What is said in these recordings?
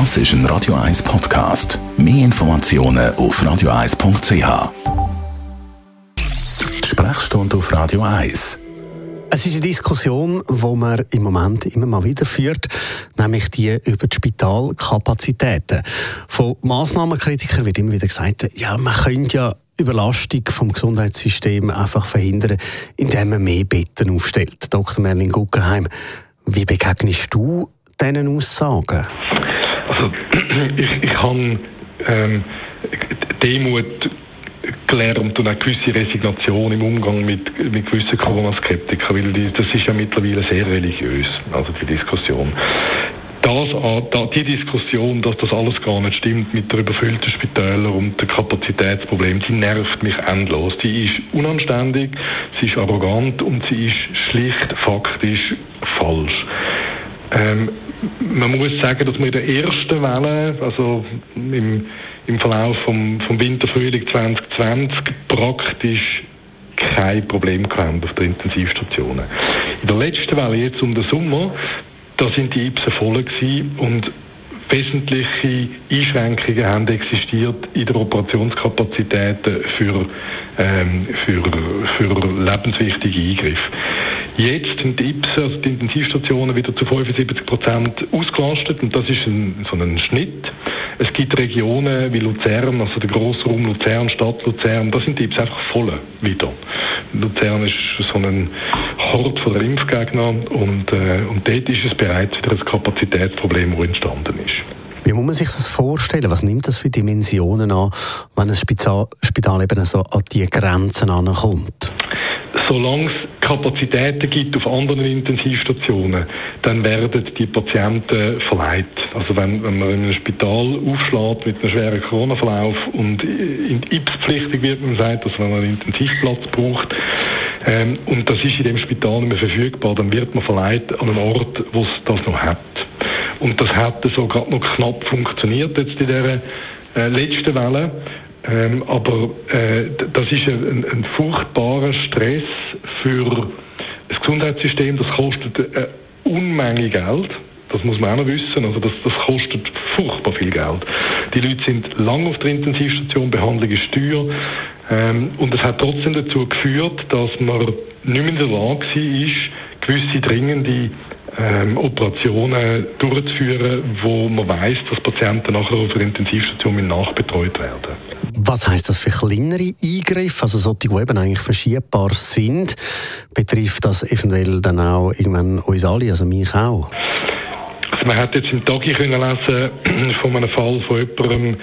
Das ist ein Radio 1 Podcast. Mehr Informationen auf radio1.ch. Die Sprechstunde auf Radio 1. Es ist eine Diskussion, die man im Moment immer mal wieder führt, nämlich die über die Spitalkapazitäten. Von Massnahmenkritikern wird immer wieder gesagt, ja, man könnte ja Überlastung vom Gesundheitssystem einfach verhindern, indem man mehr Betten aufstellt. Dr. Merlin Guggenheim, wie begegnest du diesen Aussagen? Also, ich, ich habe ähm, Demut gelernt und eine gewisse Resignation im Umgang mit, mit gewissen Corona-Skeptikern, weil die, das ist ja mittlerweile sehr religiös, also die Diskussion. Das, die Diskussion, dass das alles gar nicht stimmt mit der überfüllten Spitäler und dem Kapazitätsproblem, die nervt mich endlos. Die ist unanständig, sie ist arrogant und sie ist schlicht faktisch falsch. Ähm, man muss sagen, dass wir in der ersten Welle, also im, im Verlauf vom, vom Winter-Frühling 2020, praktisch kein Problem gehabt auf den Intensivstationen. In der letzten Welle, jetzt um den Sommer, da sind die Ipsen voll gewesen und wesentliche Einschränkungen haben existiert in der Operationskapazität für, ähm, für, für lebenswichtige Eingriffe. Jetzt sind die IPS, also die Intensivstationen, wieder zu 75 Prozent ausgelastet und das ist ein, so ein Schnitt. Es gibt Regionen wie Luzern, also der Grossraum Luzern, Stadt Luzern, da sind die IPS einfach voll wieder. Luzern ist so ein Hort von Impfgegnern und, äh, und dort ist es bereits wieder ein Kapazitätsproblem, das entstanden ist. Wie muss man sich das vorstellen? Was nimmt das für Dimensionen an, wenn ein Spital, Spital eben so an die Grenzen ankommt? Solange es Kapazitäten gibt auf anderen Intensivstationen, dann werden die Patienten verleiht. Also wenn, wenn man in einem Spital aufschlägt mit einem schweren Corona-Verlauf und in IPS-pflichtig wird, man sagt, dass man einen Intensivplatz braucht, ähm, und das ist in dem Spital nicht mehr verfügbar, dann wird man verleiht an einen Ort, wo es das noch hat. Und das hat so gerade noch knapp funktioniert jetzt in dieser äh, letzten Welle. Ähm, aber äh, das ist ein, ein, furchtbarer Stress für das Gesundheitssystem. Das kostet eine Unmenge Geld. Das muss man auch noch wissen. Also das, das kostet furchtbar viel Geld. Die Leute sind lange auf der Intensivstation, Behandlung ist teuer. Ähm, und es hat trotzdem dazu geführt, dass man nicht mehr in der Lage war, gewisse dringende ähm, Operationen durchzuführen, wo man weiß, dass Patienten nachher auf der Intensivstation nachbetreut werden. Was heißt das für kleinere Eingriffe, also solche, die eben eigentlich verschiebbar sind? Betrifft das eventuell dann auch irgendwann uns alle, also mich auch? Also man hat jetzt im Tag können lesen von einem Fall von jemandem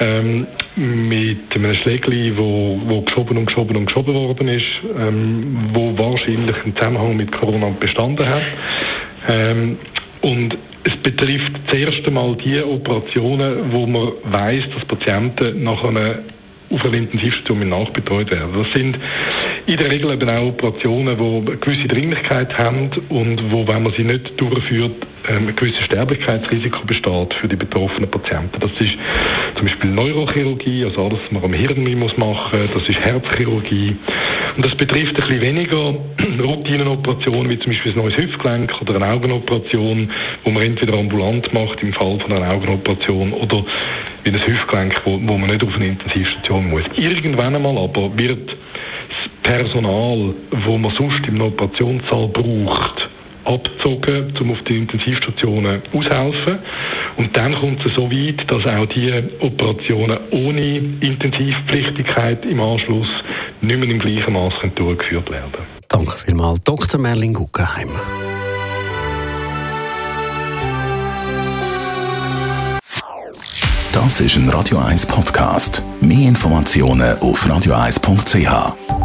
ähm, mit einem Schlägli, wo, wo geschoben und geschoben und geschoben worden ist, ähm, wo wahrscheinlich einen Zusammenhang mit Corona bestanden hat. Ähm, und es betrifft das erste Mal die Operationen, wo man weiß, dass Patienten nach einer auf einer Intensivstation nachbetreut werden. Das sind in der Regel eben auch Operationen, die eine gewisse Dringlichkeit haben und wo, wenn man sie nicht durchführt, ähm, ein gewisses Sterblichkeitsrisiko besteht für die betroffenen Patienten. Das ist zum Beispiel Neurochirurgie, also alles, was man am Hirn muss machen das ist Herzchirurgie. Und das betrifft ein bisschen weniger Routinenoperationen, wie zum Beispiel ein neues Hüftgelenk oder eine Augenoperation, wo man entweder ambulant macht im Fall von einer Augenoperation oder wie ein Hüftgelenk, wo, wo man nicht auf eine Intensivstation muss. Irgendwann einmal aber wird das Personal, wo man sonst im Operationssaal braucht, abgezogen, um auf die Intensivstationen auszuhelfen. Und dann kommt es so weit, dass auch die Operationen ohne Intensivpflichtigkeit im Anschluss nicht mehr im gleichen Maß durchgeführt werden Danke vielmals, Dr. Merlin Guggenheim. Das ist ein Radio 1 Podcast. Mehr Informationen auf radio1.ch.